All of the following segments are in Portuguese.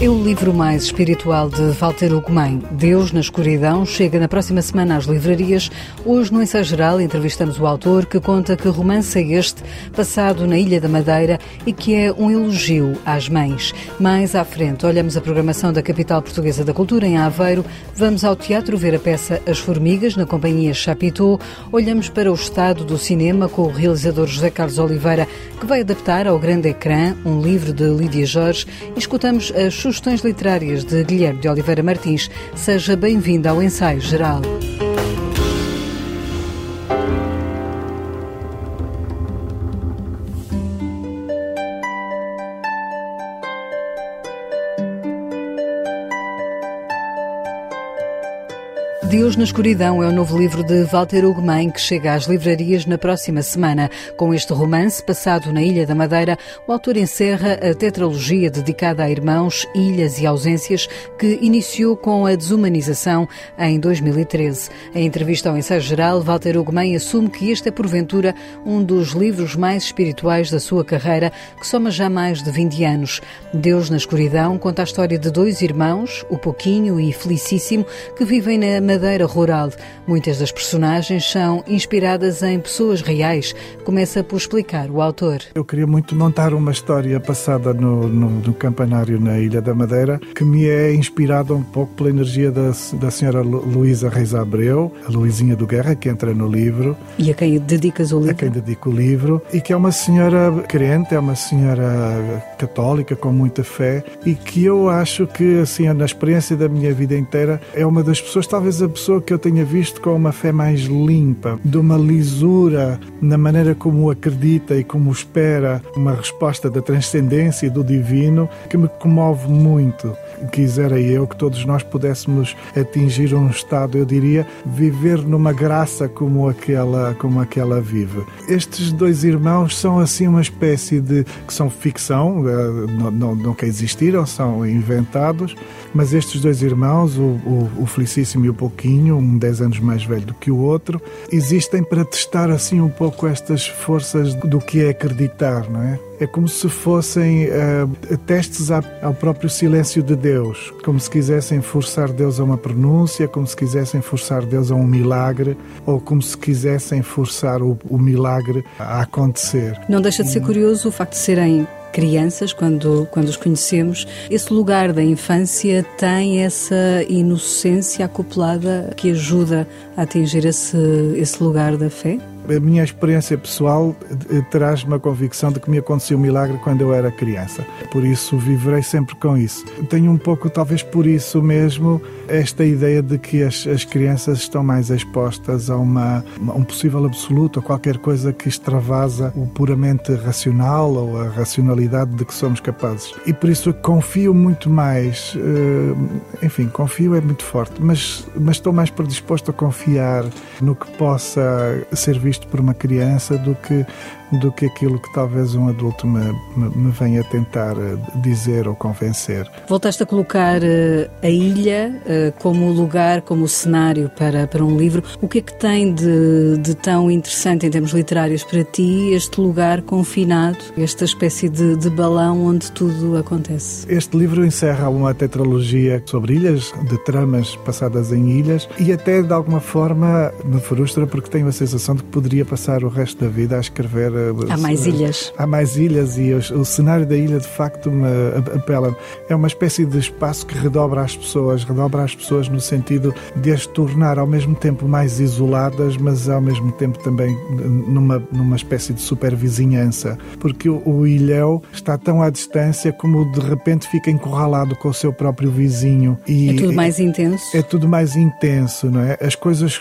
É o livro mais espiritual de Walter Ugumem. Deus na Escuridão chega na próxima semana às livrarias. Hoje, no ensaio geral, entrevistamos o autor que conta que romance é este, passado na Ilha da Madeira e que é um elogio às mães. Mais à frente, olhamos a programação da capital portuguesa da cultura, em Aveiro. Vamos ao teatro ver a peça As Formigas, na companhia Chapitou. Olhamos para o estado do cinema com o realizador José Carlos Oliveira, que vai adaptar ao grande ecrã um livro de Lídia Jorge. E escutamos as sugestões literárias de Guilherme de Oliveira Martins. Seja bem-vindo ao Ensaio Geral. Deus na Escuridão é o novo livro de Walter Ugumem que chega às livrarias na próxima semana. Com este romance, passado na Ilha da Madeira, o autor encerra a tetralogia dedicada a irmãos, ilhas e ausências que iniciou com a desumanização em 2013. Em entrevista ao ensaio geral, Walter Ugumem assume que este é, porventura, um dos livros mais espirituais da sua carreira, que soma já mais de 20 anos. Deus na Escuridão conta a história de dois irmãos, o Pouquinho e Felicíssimo, que vivem na Madeira rural. Muitas das personagens são inspiradas em pessoas reais. Começa por explicar o autor. Eu queria muito montar uma história passada no, no, no campanário na Ilha da Madeira, que me é inspirada um pouco pela energia da, da senhora Luísa Reis Abreu, a Luizinha do Guerra, que entra no livro. E a quem dedicas o livro? A quem dedico o livro. E que é uma senhora crente, é uma senhora católica com muita fé e que eu acho que, assim, na experiência da minha vida inteira, é uma das pessoas, talvez a pessoa que eu tenha visto com uma fé mais limpa, de uma lisura na maneira como acredita e como espera uma resposta da transcendência e do divino, que me comove muito. Quisera eu que todos nós pudéssemos atingir um estado, eu diria, viver numa graça como aquela, como aquela vive. Estes dois irmãos são assim uma espécie de que são ficção, eh, não, não, nunca existiram, são inventados, mas estes dois irmãos, o, o, o Felicíssimo e o Pouquinho, um 10 anos mais velho do que o outro, existem para testar assim um pouco estas forças do que é acreditar, não é? É como se fossem uh, testes ao próprio silêncio de Deus, como se quisessem forçar Deus a uma pronúncia, como se quisessem forçar Deus a um milagre, ou como se quisessem forçar o, o milagre a acontecer. Não deixa de ser curioso o facto de serem crianças, quando, quando os conhecemos, esse lugar da infância tem essa inocência acoplada que ajuda a atingir esse, esse lugar da fé? A minha experiência pessoal eh, traz-me a convicção de que me aconteceu um milagre quando eu era criança. Por isso viverei sempre com isso. Tenho um pouco, talvez por isso mesmo, esta ideia de que as, as crianças estão mais expostas a, uma, um possível absoluto, a qualquer coisa que extravasa o puramente racional ou a racionalidade de que somos capazes. E por isso confio muito mais, eh, enfim, confio é muito forte, mas, mas estou mais predisposto a confiar no que possa ser visto por uma criança do que do que aquilo que talvez um adulto me, me, me venha tentar eh, dizer ou convencer. Voltaste a colocar uh, a ilha uh, como lugar, como cenário para, para um livro. O que é que tem de, de tão interessante em termos literários para ti este lugar confinado, esta espécie de, de balão onde tudo acontece? Este livro encerra uma tetralogia sobre ilhas, de tramas passadas em ilhas e até de alguma forma me frustra porque tenho a sensação de que poderia passar o resto da vida a escrever Há mais ilhas. Há mais ilhas e o, o cenário da ilha de facto me apela. É uma espécie de espaço que redobra as pessoas, redobra as pessoas no sentido de as tornar ao mesmo tempo mais isoladas, mas ao mesmo tempo também numa, numa espécie de supervizinhança. Porque o, o ilhéu está tão à distância como de repente fica encurralado com o seu próprio vizinho. E é tudo mais intenso? É tudo mais intenso, não é? As coisas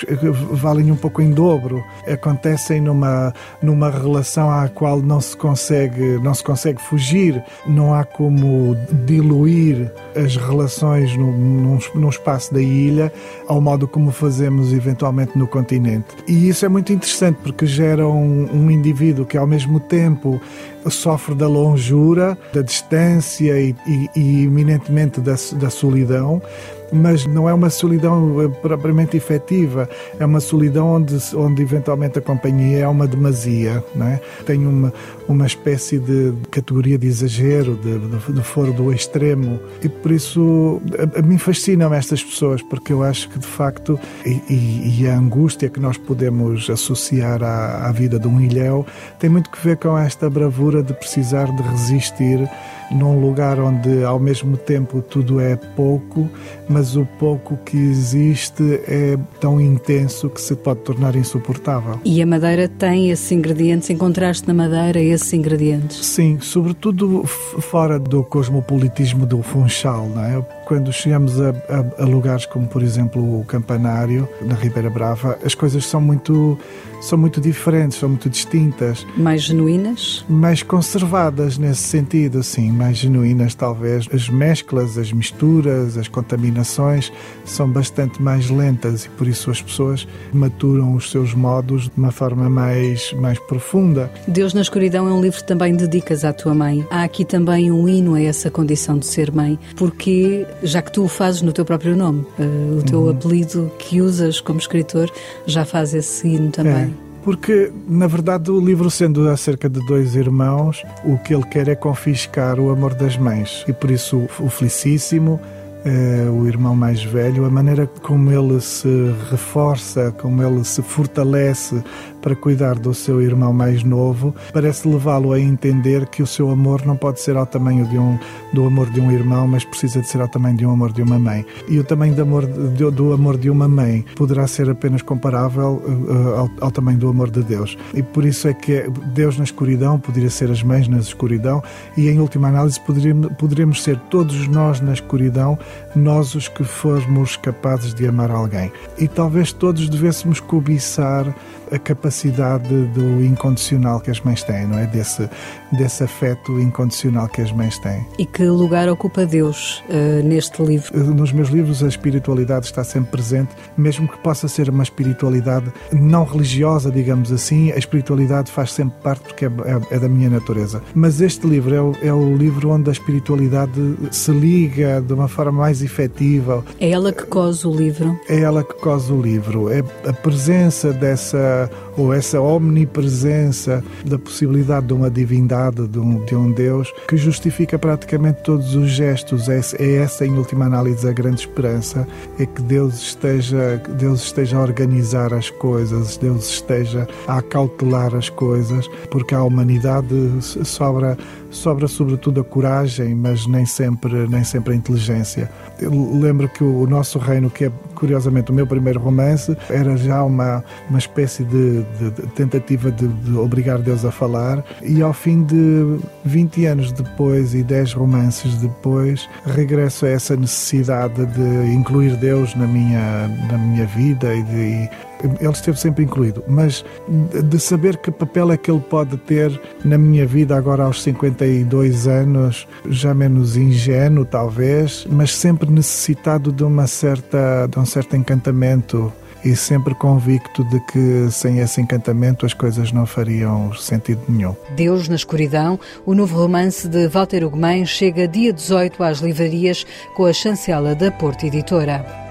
valem um pouco em dobro. Acontecem numa, numa relação situação à qual não se consegue, não se consegue fugir, não há como diluir as relações no, num, num espaço da ilha ao modo como fazemos eventualmente no continente. E isso é muito interessante porque gera um, um indivíduo que ao mesmo tempo sofre da longura, da distância e, e, e eminentemente da, da solidão, mas não é uma solidão eh, propriamente efetiva, é uma solidão onde, onde eventualmente a companhia é uma demasia, não é? tem uma, uma espécie de categoria de exagero, de, de, de foro do extremo, e por isso a, a mim fascinam estas pessoas, porque eu acho que de facto, e, e, e a angústia que nós podemos associar à, à vida de um ilhéu tem muito que ver com esta bravura de precisar de resistir num lugar onde ao mesmo tempo tudo é pouco, mas o pouco que existe é tão intenso que se pode tornar insuportável. E a Madeira tem esses ingredientes, encontraste na Madeira esses ingredientes? Sim, sobretudo fora do cosmopolitismo do Funchal, não é? Quando chegamos a, a, a lugares como, por exemplo, o Campanário, na Ribeira Brava, as coisas são muito são muito diferentes, são muito distintas. Mais genuínas? Mais conservadas nesse sentido, sim, mais genuínas talvez. As mesclas, as misturas, as contaminações são bastante mais lentas e por isso as pessoas maturam os seus modos de uma forma mais, mais profunda. Deus na Escuridão é um livro que também dedicas à tua mãe. Há aqui também um hino a essa condição de ser mãe, porque já que tu o fazes no teu próprio nome, uh, o teu uhum. apelido que usas como escritor já faz esse hino também. Porque, na verdade, o livro, sendo acerca de dois irmãos, o que ele quer é confiscar o amor das mães. E por isso, o Felicíssimo é, o irmão mais velho, a maneira como ele se reforça, como ele se fortalece para cuidar do seu irmão mais novo, parece levá-lo a entender que o seu amor não pode ser ao tamanho de um, do amor de um irmão, mas precisa de ser ao tamanho de um amor de uma mãe. E o tamanho do amor de, do amor de uma mãe poderá ser apenas comparável uh, ao, ao, tamanho do amor de Deus. E por isso é que Deus na escuridão poderia ser as mães na escuridão e, em última análise, poderíamos, poderíamos ser todos nós na escuridão nós os que formos capazes de amar alguém. E talvez todos devêssemos cobiçar a capacidade do incondicional que as mães têm, não é? Desse, desse afeto incondicional que as mães têm. E que lugar ocupa Deus uh, neste livro? Eh, nos meus livros a espiritualidade está sempre presente, mesmo que possa ser uma espiritualidade não religiosa, digamos assim, a espiritualidade faz sempre parte porque é, é, é da minha natureza. Mas este livro é o, é o livro onde a espiritualidade se liga de uma forma mais efetiva. É ela que cose o livro? É ela que cose o livro. É a presença dessa ou essa omnipresença da possibilidade de uma divindade, de um, de um Deus, que justifica praticamente todos os gestos. É, é essa, em última análise, a grande esperança, é que Deus esteja, Deus esteja a organizar as coisas, Deus esteja a acautelar as coisas, porque a humanidade sobra sobra sobretudo a coragem, mas nem sempre, nem sempre a inteligência. Eu lembro que o nosso reino, que é curiosamente o meu primeiro romance, era já uma, uma espécie de, de, de tentativa de, de, obrigar Deus a falar, e ao fim de 20 anos depois e 10 romances depois, regresso a essa necessidade de incluir Deus na minha, na minha vida e ele esteve sempre incluído, mas de saber que papel é que ele pode ter na minha vida agora aos 52 anos, já menos ingênuo talvez, mas sempre necessitado de uma certa de um certo encantamento e sempre convicto de que sem esse encantamento as coisas não fariam sentido nenhum. Deus na Escuridão, o novo romance de Walter Ugumem chega dia 18 às livrarias com a chancela da Porta Editora.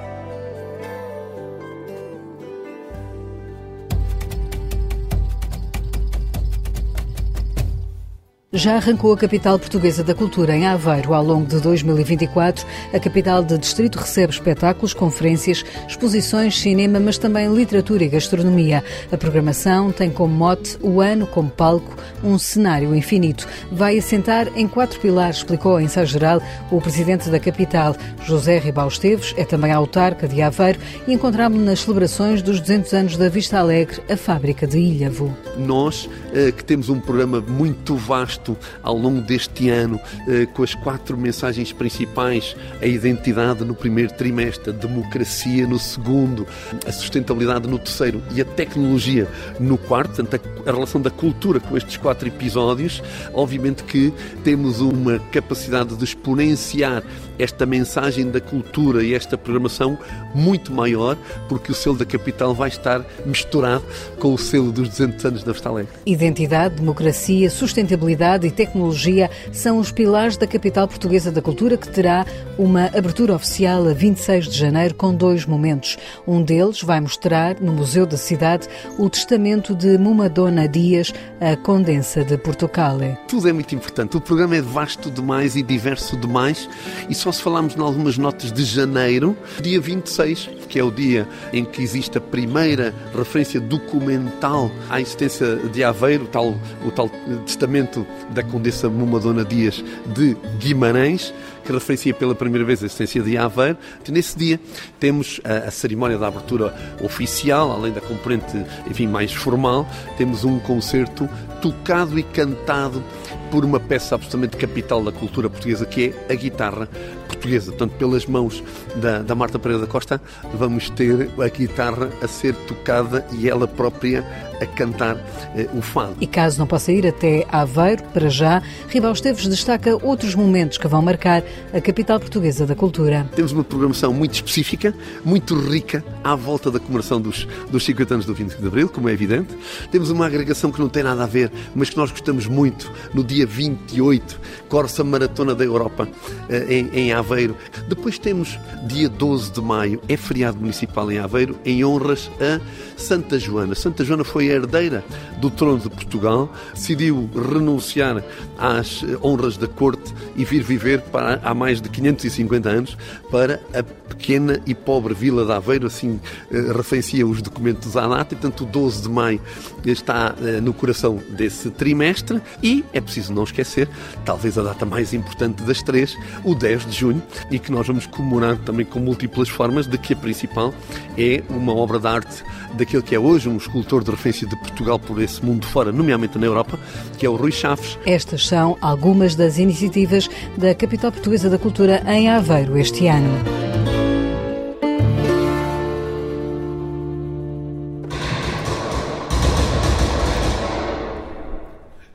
Já arrancou a capital portuguesa da cultura em Aveiro. Ao longo de 2024, a capital de distrito recebe espetáculos, conferências, exposições, cinema, mas também literatura e gastronomia. A programação tem como mote o ano como palco, um cenário infinito. Vai assentar em quatro pilares, explicou em ensaio geral o presidente da capital, José Ribal Esteves, é também autarca de Aveiro e encontramos-lo nas celebrações dos 200 anos da Vista Alegre, a fábrica de Ilhavo. Nós, eh, que temos um programa muito vasto ao longo deste ano, eh, com as quatro mensagens principais: a identidade no primeiro trimestre, a democracia no segundo, a sustentabilidade no terceiro e a tecnologia no quarto, portanto, a relação da cultura com estes quatro episódios. Obviamente que temos uma capacidade de exponenciar esta mensagem da cultura e esta programação muito maior, porque o selo da capital vai estar misturado com o selo dos 200 anos da Vista Alegre. Identidade, democracia, sustentabilidade e tecnologia são os pilares da capital portuguesa da cultura, que terá uma abertura oficial a 26 de janeiro com dois momentos. Um deles vai mostrar no Museu da Cidade o testamento de Mumadona Dias, a condensa de Portucale. Tudo é muito importante. O programa é vasto demais e diverso demais e só se falarmos em algumas notas de janeiro, dia 26, que é o dia em que existe a primeira referência documental à existência de Aveiro, tal, o tal testamento da Condessa Mumadona Dias de Guimarães, que referencia pela primeira vez a existência de Aveiro. Nesse dia temos a, a, cerimónia da abertura oficial, além da componente enfim, mais formal, temos um concerto tocado e cantado por uma peça absolutamente capital da cultura portuguesa, que é a guitarra portuguesa. Portanto, pelas mãos da, da Marta Pereira da Costa, vamos ter a guitarra a ser tocada e ela própria a cantar eh, o fado. E caso não possa ir até Aveiro, para já, Ribal Esteves destaca outros momentos que vão marcar a capital portuguesa da cultura. Temos uma programação muito específica, muito rica, à volta da comemoração dos, dos 50 anos do 25 de Abril, como é evidente. Temos uma agregação que não tem nada a ver, mas que nós gostamos muito, no dia 28, Corsa Maratona da Europa, eh, em, em Aveiro. Depois temos dia 12 de maio, é feriado municipal em Aveiro, em honras a Santa Joana. Santa Joana foi herdeira do trono de Portugal, decidiu renunciar às honras da corte e vir viver para, há mais de 550 anos para a pequena e pobre vila de Aveiro, assim eh, referencia os documentos à data, e portanto o 12 de maio está eh, no coração desse trimestre e é preciso não esquecer, talvez a data mais importante das três, o 10 de junho, e que nós vamos comemorar também com múltiplas formas, de que a principal é uma obra de arte daquele que é hoje um escultor de referência de Portugal por esse mundo fora, nomeadamente na Europa, que é o Rui Chaves. Estas são algumas das iniciativas da capital portuguesa da cultura em Aveiro este ano.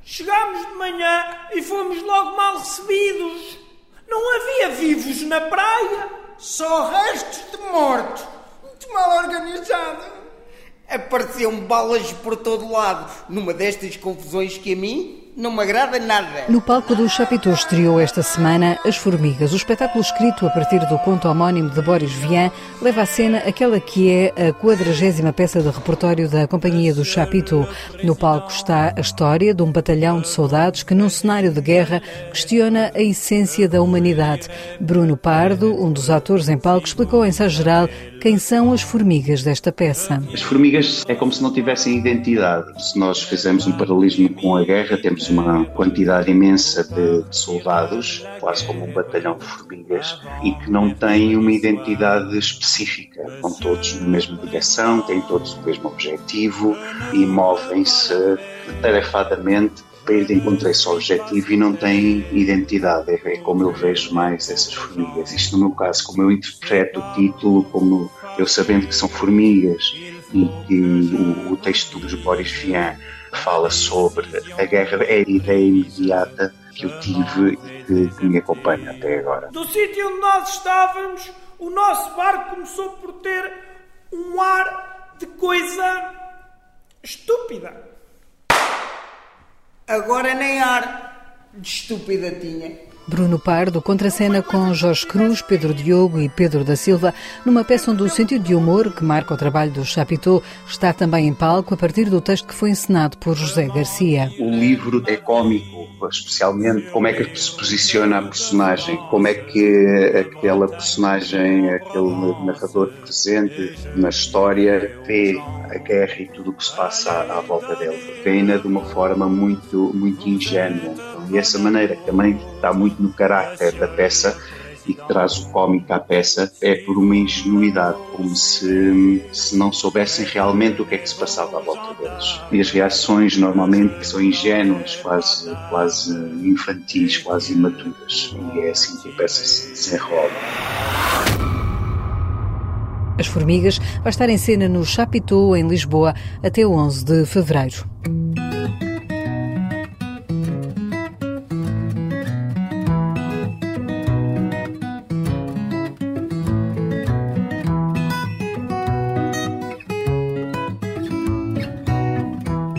Chegámos de manhã e fomos logo mal recebidos. Não havia vivos na praia, só restos de mortos. Muito mal organizado. Apareciam balas por todo lado, numa destas confusões que a mim não me agrada nada. No palco do Chapitão estreou esta semana As Formigas. O espetáculo escrito a partir do conto homónimo de Boris Vian leva à cena aquela que é a quadragésima peça de repertório da Companhia do Chapitão. No palco está a história de um batalhão de soldados que, num cenário de guerra, questiona a essência da humanidade. Bruno Pardo, um dos atores em palco, explicou em ensaio geral quem são as formigas desta peça. As formigas é como se não tivessem identidade. Se nós fizermos um paralelismo com a guerra, temos uma quantidade imensa de, soldados, quase como um batalhão de formigas, e que não têm uma identidade específica. Vão todos na mesma direção, têm todos o mesmo objetivo e movem-se tarefadamente para ir de encontro a esse objetivo e não têm identidade. É, como eu vejo mais essas formigas. Isto, no meu caso, como eu interpreto o título, como eu sabendo que são formigas e que o, o texto dos Boris Vian fala sobre a guerra, é a ideia imediata que eu tive e que, que me acompanha até agora. Do sítio onde nós estávamos, o nosso barco começou por ter um ar de coisa estúpida. Agora nem ar de estúpida tinha. Bruno Pardo contracena com Jorge Cruz, Pedro Diogo e Pedro da Silva numa peça onde o sentido de humor que marca o trabalho do Chapitou está também em palco a partir do texto que foi encenado por José Garcia. O livro é cômico, especialmente como é que se posiciona a personagem, como é que aquela personagem, aquele narrador presente na história vê a guerra e tudo o que se passa à, volta dele. Vê-na de uma forma muito, muito ingênua. E essa maneira que também está muito no caráter da peça e que traz o cómico à peça é por uma ingenuidade, como se, se não soubessem realmente o que é que se passava à volta deles. E as reações normalmente são ingênuas, quase, quase infantis, quase imaturas. E é assim que a peça se desenrola. As Formigas vai estar em cena no Chapitou, em Lisboa, até 11 de fevereiro.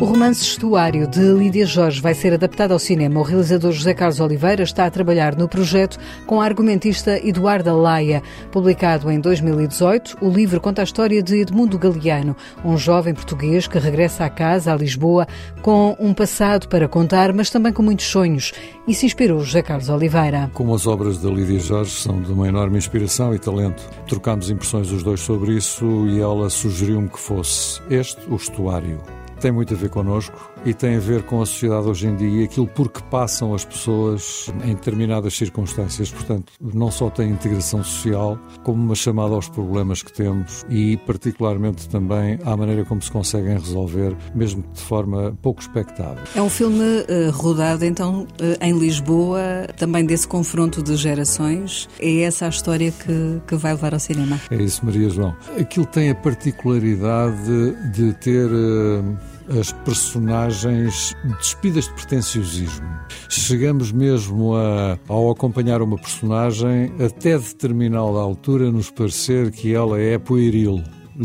O romance Estuário de Lídia Jorge vai ser adaptado ao cinema. O realizador José Carlos Oliveira está a trabalhar no projeto com a argumentista Eduarda Laia. Publicado em 2018, o livro conta a história de Edmundo Galeano, um jovem português que regressa à casa, a Lisboa, com um passado para contar, mas também com muitos sonhos. E se inspirou José Carlos Oliveira. Como as obras da Lídia Jorge são de uma enorme inspiração e talento, trocámos impressões os dois sobre isso e ela sugeriu-me que fosse este o estuário tem muito a ver connosco e tem a ver com a sociedade hoje em dia e aquilo por que passam as pessoas em determinadas circunstâncias. Portanto, não só tem integração social, como uma chamada aos problemas que temos e, particularmente, também à maneira como se conseguem resolver, mesmo de forma pouco expectável. É um filme uh, rodado, então, uh, em Lisboa, também desse confronto de gerações. É essa a história que, que vai levar ao cinema? É isso, Maria João. Aquilo tem a particularidade de ter. Uh, as personagens despidas de pretenciosismo. Chegamos mesmo a, ao acompanhar uma personagem, até determinada altura, nos parecer que ela é pueril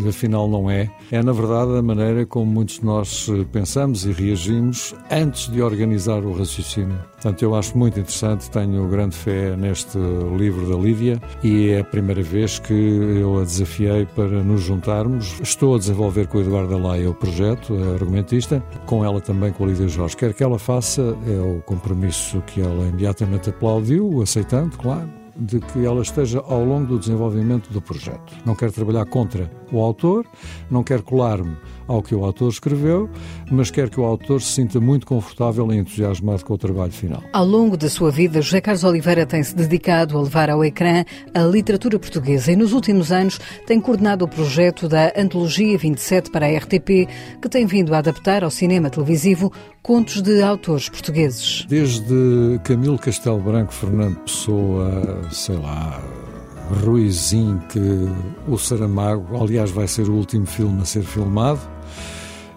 afinal não é. É, na verdade, a maneira como muitos de nós eh, pensamos e reagimos antes de organizar o raciocínio. Portanto, eu acho muito interessante, tenho grande fé neste livro da Lívia e é a primeira vez que eu a desafiei para nos juntarmos. Estou a desenvolver com o Eduardo Alaia o projeto, a argumentista, com ela também com a Lídia Jorge. Quer que ela faça, é o compromisso que ela imediatamente aplaudiu, aceitando, claro de que ela esteja ao longo do desenvolvimento do projeto. Não quero trabalhar contra o autor, não quero colar-me ao que o autor escreveu, mas quero que o autor se sinta muito confortável e entusiasmado com o trabalho final. Ao longo da sua vida, José Carlos Oliveira tem-se dedicado a levar ao ecrã a literatura portuguesa e nos últimos anos tem coordenado o projeto da Antologia 27 para a RTP, que tem vindo a adaptar ao cinema televisivo contos de autores portugueses. Desde Camilo Castelo Branco, Fernando Pessoa, sei lá, Ruizinho, que o Saramago, aliás, vai ser o último filme a ser filmado.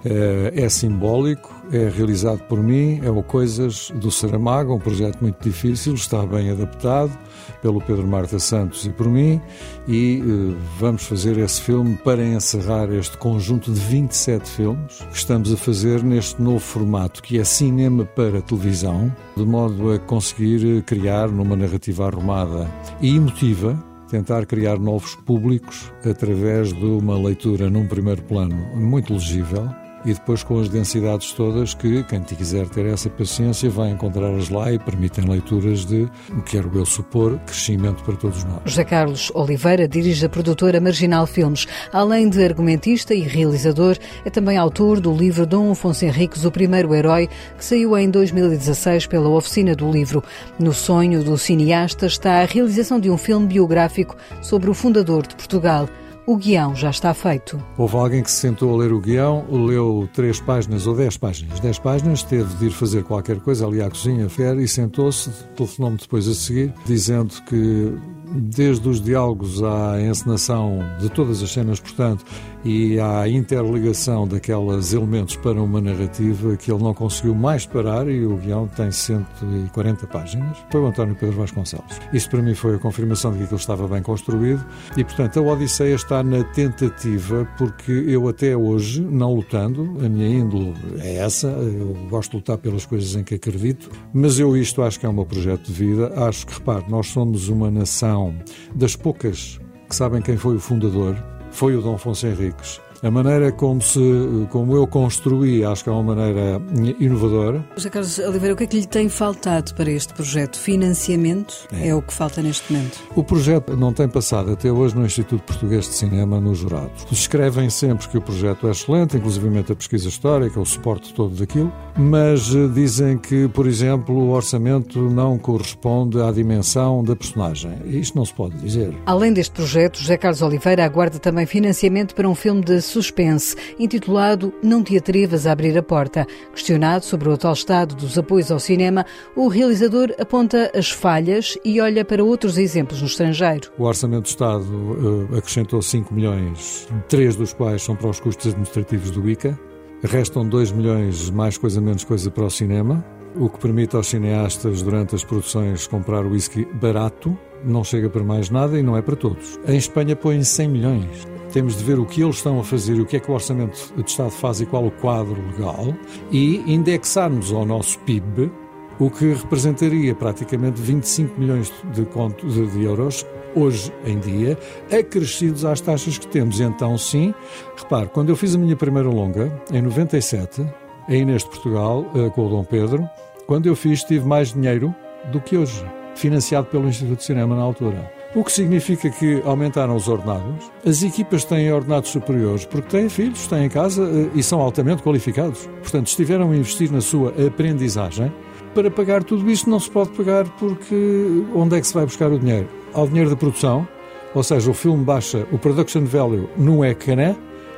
É, é, simbólico, é realizado por mim, é o Coisas do Saramago, um projeto muito difícil, está bem adaptado pelo Pedro Marta Santos e por mim, e uh, vamos fazer esse filme para encerrar este conjunto de 27 filmes que estamos a fazer neste novo formato, que é cinema para televisão, de modo a conseguir criar numa narrativa arrumada e emotiva, tentar criar novos públicos através de uma leitura num primeiro plano muito legível e depois com as densidades todas que quem quiser ter essa paciência vai encontrá-las lá e permitem leituras de, quero eu supor, crescimento para todos nós. José Carlos Oliveira dirige a produtora Marginal Filmes. Além de argumentista e realizador, é também autor do livro Dom Afonso Henriques, O Primeiro Herói, que saiu em 2016 pela Oficina do Livro. No sonho do cineasta está a realização de um filme biográfico sobre o fundador de Portugal. O guião já está feito. Houve alguém que se sentou a ler o guião, leu três páginas ou dez páginas. Dez páginas, teve de ir fazer qualquer coisa ali à cozinha, a e sentou-se, telefonou-me depois a seguir, dizendo que desde os diálogos à encenação de todas as cenas, portanto, e à interligação daqueles elementos para uma narrativa que ele não conseguiu mais parar e o guião tem 140 páginas. Foi o António Pedro Vasconcelos. Isso para mim foi a confirmação de que aquilo estava bem construído e, portanto, a Odisseia está na tentativa, porque eu até hoje, não lutando, a minha índole é essa, eu gosto de lutar pelas coisas em que acredito, mas eu isto acho que é um meu projeto de vida. Acho que, repare, nós somos uma nação das poucas que sabem quem foi o fundador, foi o Dom Afonso Henriques. A maneira como, se, como eu construí, acho que é uma maneira inovadora. José Carlos Oliveira, o que é que lhe tem faltado para este projeto? Financiamento é. é. o que falta neste momento? O projeto não tem passado até hoje no Instituto Português de Cinema nos jurados. Escrevem sempre que o projeto é excelente, inclusive a pesquisa histórica, o suporte todo daquilo, mas eh, dizem que, por exemplo, o orçamento não corresponde à dimensão da personagem. Isto não se pode dizer. Além deste projeto, José Carlos Oliveira aguarda também financiamento para um filme de suspense, intitulado Não te atrevas a abrir a porta. Questionado sobre o atual estado dos apoios ao cinema, o realizador aponta as falhas e olha para outros exemplos no estrangeiro. O Orçamento do Estado uh, acrescentou 5 milhões, três dos quais são para os custos administrativos do ICA. Restam 2 milhões, mais coisa menos coisa, para o cinema, o que permite aos cineastas, durante as produções, comprar whisky barato, não chega para mais nada e não é para todos. Em Espanha põem 100 milhões. Temos de ver o que eles estão a fazer e o que é que o Orçamento de Estado faz e qual o quadro legal e indexarmos ao nosso PIB o que representaria praticamente 25 milhões de, contos, de euros hoje em dia, acrescidos às taxas que temos. Então, sim, repare, quando eu fiz a minha primeira longa, em 97, a Inês de Portugal, eh, com o Dom Pedro, quando eu fiz, tive mais dinheiro do que hoje, financiado pelo Instituto de Cinema na altura. O que significa que aumentaram os ordenados. As equipas têm ordenados superiores porque têm filhos, têm casa eh, e são altamente qualificados. Portanto, estiveram a investir na sua aprendizagem. Para pagar tudo isto não se pode pagar porque onde é que se vai buscar o dinheiro? Ao dinheiro da produção, ou seja, o filme baixa o production value no ecrã,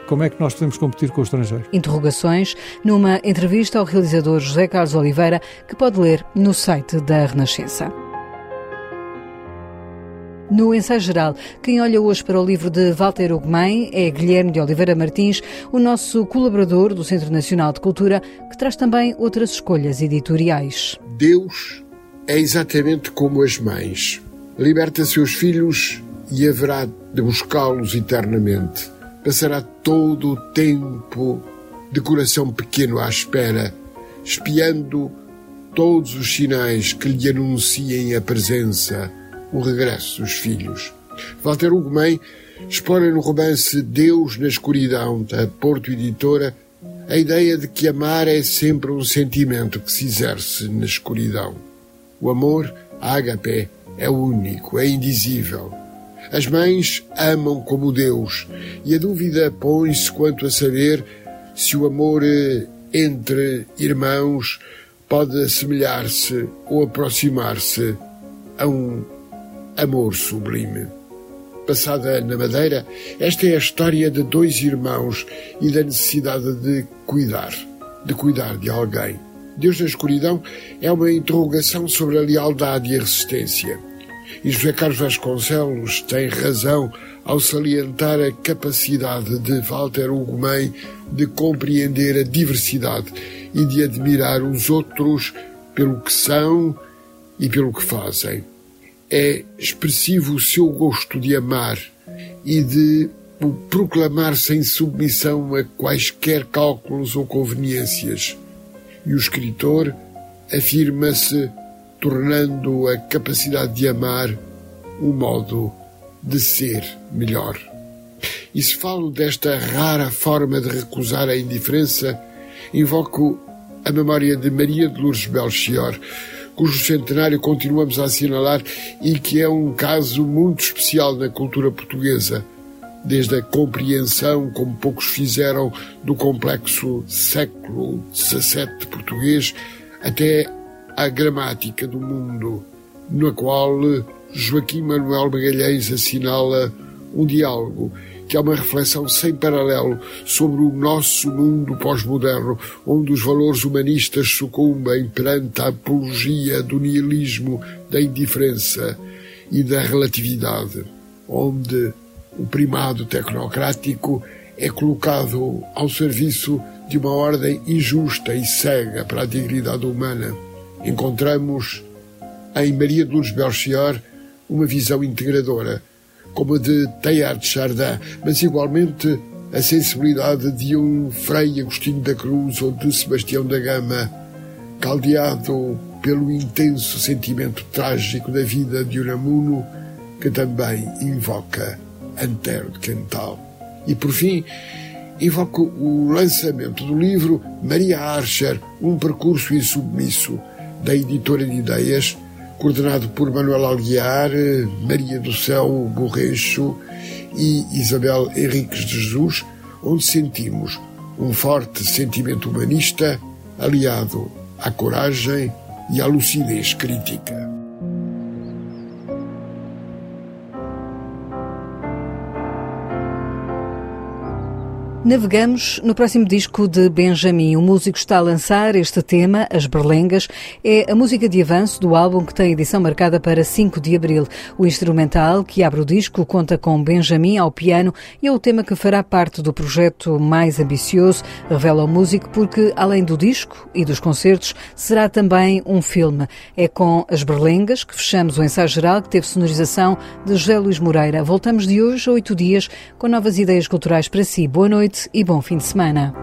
como é que nós podemos competir com o estrangeiro? Interrogações numa entrevista ao realizador José Carlos Oliveira, que pode ler no site da Renascença. No ensaio geral, quem olha hoje para o livro de Walter Ugumem é Guilherme de Oliveira Martins, o nosso colaborador do Centro Nacional de Cultura, que traz também outras escolhas editoriais. Deus é exatamente como as mães. Liberta seus filhos e haverá de buscá-los eternamente. Passará todo o tempo de coração pequeno à espera, espiando todos os sinais que lhe anunciem a presença o regresso dos filhos. Walter Ugumem explora no romance Deus na Escuridão, da Porto Editora, a ideia de que amar é sempre um sentimento que se exerce na escuridão. O amor, a agapé, é único, é indizível. As mães amam como Deus e a dúvida põe-se quanto a saber se o amor eh, entre irmãos pode assemelhar-se ou aproximar-se a um Amor Sublime. Passada na Madeira, esta é a história de dois irmãos e da necessidade de cuidar, de cuidar de alguém. Deus na Escuridão é uma interrogação sobre a lealdade e a resistência. E José Carlos Vasconcelos tem razão ao salientar a capacidade de Walter Ugumem de compreender a diversidade e de admirar os outros pelo que são e pelo que fazem é expressivo o seu gosto de amar e de o proclamar sem submissão a quaisquer cálculos ou conveniências. E o escritor afirma-se tornando a capacidade de amar um modo de ser melhor. E se falo desta rara forma de recusar a indiferença, invoco a memória de Maria de Lourdes Belchior, cujo centenário continuamos a assinalar e que é um caso muito especial na cultura portuguesa, desde a compreensão, como poucos fizeram, do complexo século XVII português, até a gramática do mundo, na qual Joaquim Manuel Magalhães assinala um diálogo que é uma reflexão sem paralelo sobre o nosso mundo pós-moderno, onde os valores humanistas sucumbem perante a apologia do nihilismo, da indiferença e da relatividade, onde o primado tecnocrático é colocado ao serviço de uma ordem injusta e cega para a dignidade humana. Encontramos em Maria de Lourdes Belchior uma visão integradora como a de Teilhard de Chardin, mas igualmente a sensibilidade de um Frei Agostinho da Cruz ou de Sebastião da Gama, caldeado pelo intenso sentimento trágico da vida de Unamuno, que também invoca Antero de Quental. E por fim, invoco o lançamento do livro Maria Archer, Um Percurso Insubmisso, da editora de ideias, coordenado por Manuel Alguiar, Maria do Céu Borrecho e Isabel Henriques de Jesus, onde sentimos um forte sentimento humanista aliado à coragem e à lucidez crítica. Navegamos no próximo disco de Benjamin. O músico está a lançar este tema, As Berlengas. É a música de avanço do álbum que tem edição marcada para 5 de abril. O instrumental que abre o disco conta com Benjamin ao piano e é o tema que fará parte do projeto mais ambicioso, revela o músico, porque além do disco e dos concertos, será também um filme. É com As Berlengas que fechamos o ensaio geral que teve sonorização de José Luís Moreira. Voltamos de hoje a oito dias com novas ideias culturais para si. Boa noite noite e bom fim de semana.